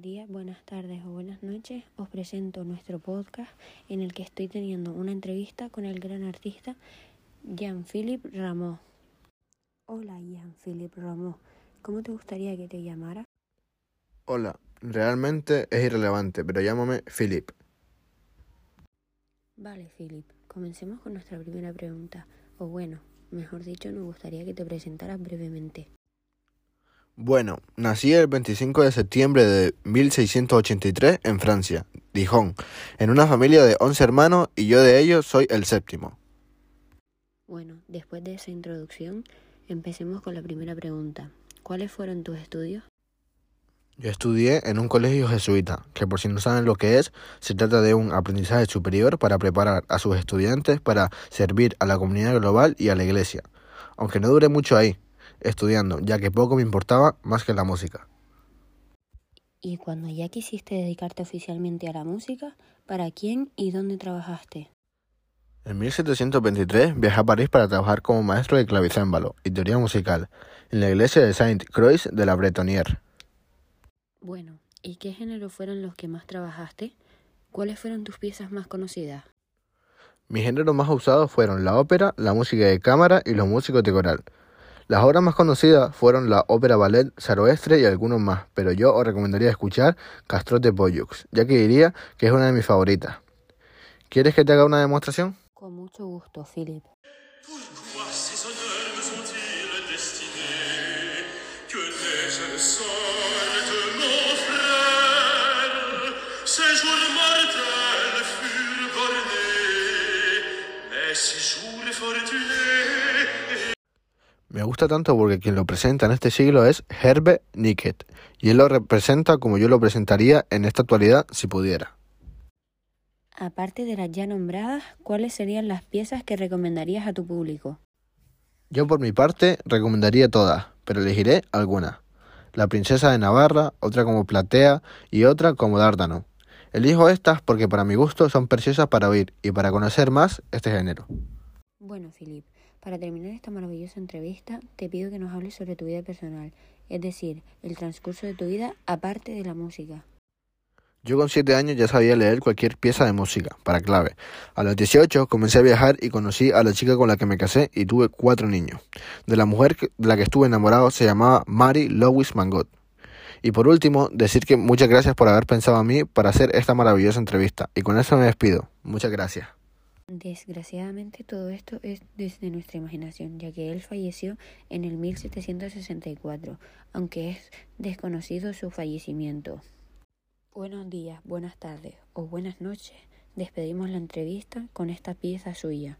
días, buenas tardes o buenas noches. Os presento nuestro podcast en el que estoy teniendo una entrevista con el gran artista Jean-Philippe Rameau. Hola Jean-Philippe Rameau, ¿cómo te gustaría que te llamara? Hola, realmente es irrelevante, pero llámame Philip. Vale, Philip, comencemos con nuestra primera pregunta. O bueno, mejor dicho, nos gustaría que te presentaras brevemente. Bueno, nací el 25 de septiembre de 1683 en Francia, Dijon, en una familia de 11 hermanos y yo de ellos soy el séptimo. Bueno, después de esa introducción, empecemos con la primera pregunta. ¿Cuáles fueron tus estudios? Yo estudié en un colegio jesuita, que por si no saben lo que es, se trata de un aprendizaje superior para preparar a sus estudiantes para servir a la comunidad global y a la iglesia. Aunque no duré mucho ahí, estudiando, ya que poco me importaba más que la música. Y cuando ya quisiste dedicarte oficialmente a la música, ¿para quién y dónde trabajaste? En 1723 viajé a París para trabajar como maestro de clavicémbalo y teoría musical en la iglesia de Saint-Croix de la Bretonnière. Bueno, ¿y qué género fueron los que más trabajaste? ¿Cuáles fueron tus piezas más conocidas? Mis géneros más usados fueron la ópera, la música de cámara y los músicos de coral. Las obras más conocidas fueron la ópera ballet Saroestre y algunos más, pero yo os recomendaría escuchar Castro de Pollux, ya que diría que es una de mis favoritas. ¿Quieres que te haga una demostración? Con mucho gusto, Philip. Me gusta tanto porque quien lo presenta en este siglo es Herbe Nicket, y él lo representa como yo lo presentaría en esta actualidad si pudiera. Aparte de las ya nombradas, ¿cuáles serían las piezas que recomendarías a tu público? Yo por mi parte recomendaría todas, pero elegiré algunas. La princesa de Navarra, otra como Platea y otra como Dárdano. Elijo estas porque para mi gusto son preciosas para oír y para conocer más este género. Bueno, Philip, para terminar esta maravillosa entrevista, te pido que nos hables sobre tu vida personal, es decir, el transcurso de tu vida aparte de la música. Yo con 7 años ya sabía leer cualquier pieza de música, para clave. A los 18 comencé a viajar y conocí a la chica con la que me casé y tuve cuatro niños. De la mujer de la que estuve enamorado se llamaba Mary Louise Mangot. Y por último, decir que muchas gracias por haber pensado a mí para hacer esta maravillosa entrevista. Y con eso me despido. Muchas gracias. Desgraciadamente todo esto es desde nuestra imaginación, ya que él falleció en el 1764, aunque es desconocido su fallecimiento. Buenos días, buenas tardes o buenas noches. Despedimos la entrevista con esta pieza suya.